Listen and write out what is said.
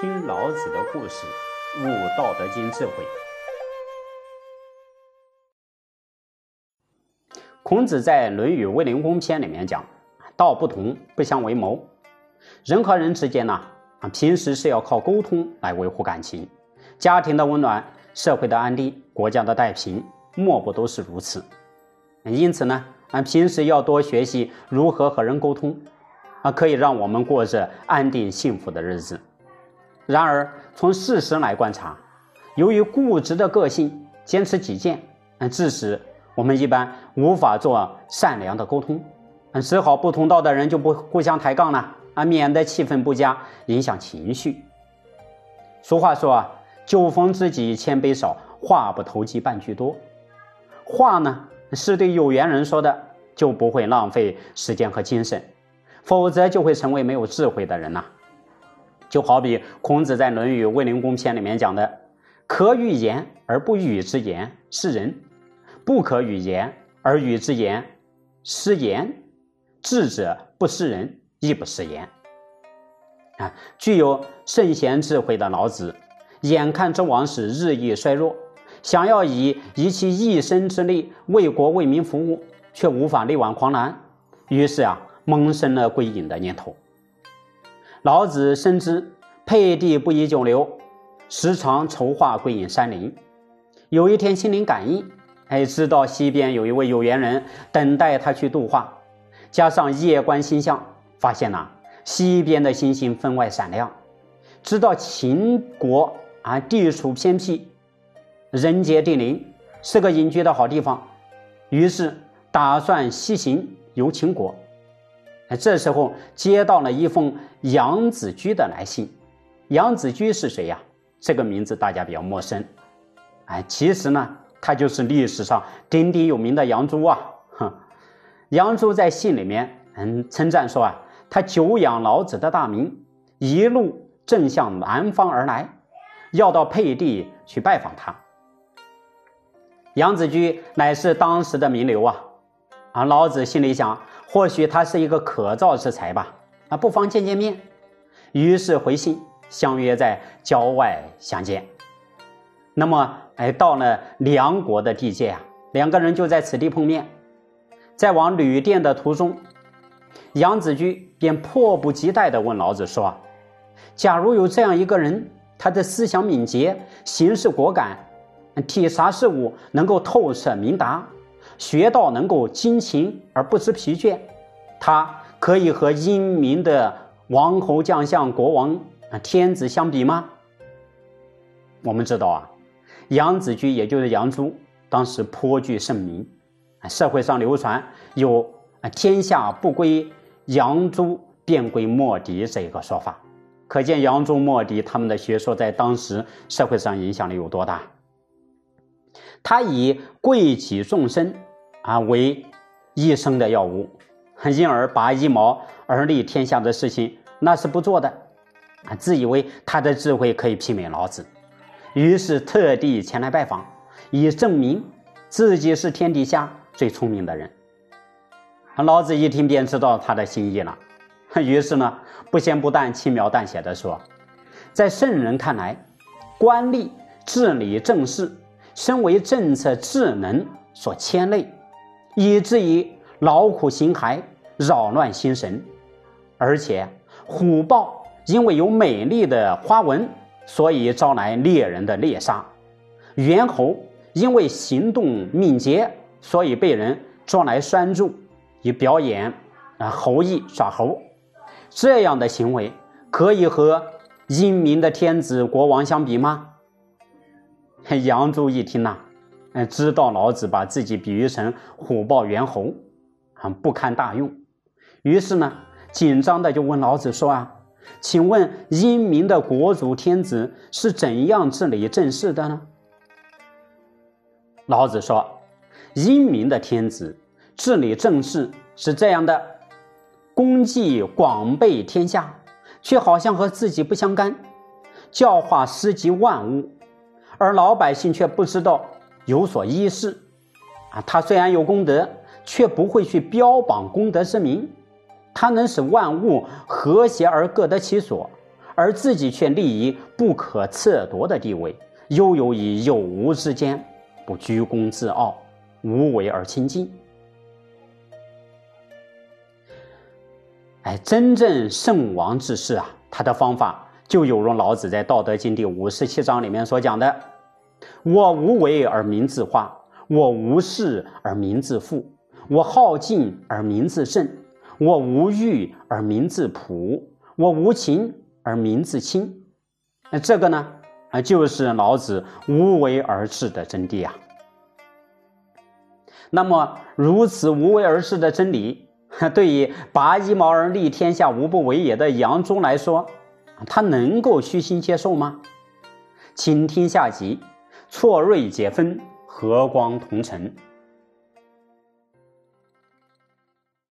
听老子的故事，悟《道德经》智慧。孔子在《论语卫灵公篇》里面讲：“道不同，不相为谋。”人和人之间呢，啊，平时是要靠沟通来维护感情，家庭的温暖，社会的安定，国家的太平，莫不都是如此。因此呢，啊，平时要多学习如何和人沟通。啊，可以让我们过着安定幸福的日子。然而，从事实来观察，由于固执的个性，坚持己见，嗯，致使我们一般无法做善良的沟通，嗯，只好不同道的人就不互相抬杠了，啊，免得气氛不佳，影响情绪。俗话说啊，酒逢知己千杯少，话不投机半句多。话呢，是对有缘人说的，就不会浪费时间和精神。否则就会成为没有智慧的人呐。就好比孔子在《论语卫灵公篇》里面讲的：“可与言而不语之言是人，不可与言而语之言失言。智者不失人，亦不失言。”啊，具有圣贤智慧的老子，眼看周王室日益衰弱，想要以以其一生之力为国为民服务，却无法力挽狂澜，于是啊。萌生了归隐的念头。老子深知沛地不宜久留，时常筹划归隐山林。有一天心灵感应，哎，知道西边有一位有缘人等待他去度化。加上夜观星象，发现呐，西边的星星分外闪亮。知道秦国啊地处偏僻，人杰地灵，是个隐居的好地方。于是打算西行游秦国。哎，这时候接到了一封杨子居的来信。杨子居是谁呀？这个名字大家比较陌生。哎，其实呢，他就是历史上鼎鼎有名的杨朱啊。哼，杨朱在信里面嗯称赞说啊，他久仰老子的大名，一路正向南方而来，要到沛地去拜访他。杨子居乃是当时的名流啊。啊，老子心里想。或许他是一个可造之才吧，啊，不妨见见面。于是回信相约在郊外相见。那么，哎，到了梁国的地界啊，两个人就在此地碰面。在往旅店的途中，杨子居便迫不及待地问老子说：“假如有这样一个人，他的思想敏捷，行事果敢，体察事物能够透彻明达。”学道能够精勤而不知疲倦，他可以和英明的王侯将相、国王啊、天子相比吗？我们知道啊，杨子居也就是杨朱，当时颇具盛名，社会上流传有“啊天下不归杨朱，便归莫迪”这一个说法，可见杨朱、莫迪他们的学说在当时社会上影响力有多大。他以贵己众生。啊，为一生的药物，因而拔一毛而利天下的事情，那是不做的。啊，自以为他的智慧可以媲美老子，于是特地前来拜访，以证明自己是天底下最聪明的人。老子一听便知道他的心意了，于是呢，不咸不淡、轻描淡写的说，在圣人看来，官吏治理政事，身为政策智能所牵累。以至于劳苦心骸，扰乱心神，而且虎豹因为有美丽的花纹，所以招来猎人的猎杀；猿猴因为行动敏捷，所以被人抓来拴住，以表演啊猴艺耍猴。这样的行为可以和英明的天子国王相比吗？杨朱一听呐。嗯，知道老子把自己比喻成虎豹猿猴，啊，不堪大用。于是呢，紧张的就问老子说：“啊，请问英明的国主天子是怎样治理政事的呢？”老子说：“英明的天子治理政事是这样的：功绩广备天下，却好像和自己不相干；教化施及万物，而老百姓却不知道。”有所依恃，啊，他虽然有功德，却不会去标榜功德之名。他能使万物和谐而各得其所，而自己却立于不可测夺的地位，悠游于有无之间，不居功自傲，无为而清净。哎，真正圣王之士啊，他的方法就有如老子在《道德经》第五十七章里面所讲的：“我无为而民自化，我无事而民自富，我好静而民自正，我无欲而民自朴，我无情而民自清。”那这个呢，啊，就是老子无为而治的真谛啊。那么，如此无为而治的真理。对于拔一毛而利天下无不为也的杨忠来说，他能够虚心接受吗？请听下集，错锐解分，和光同尘。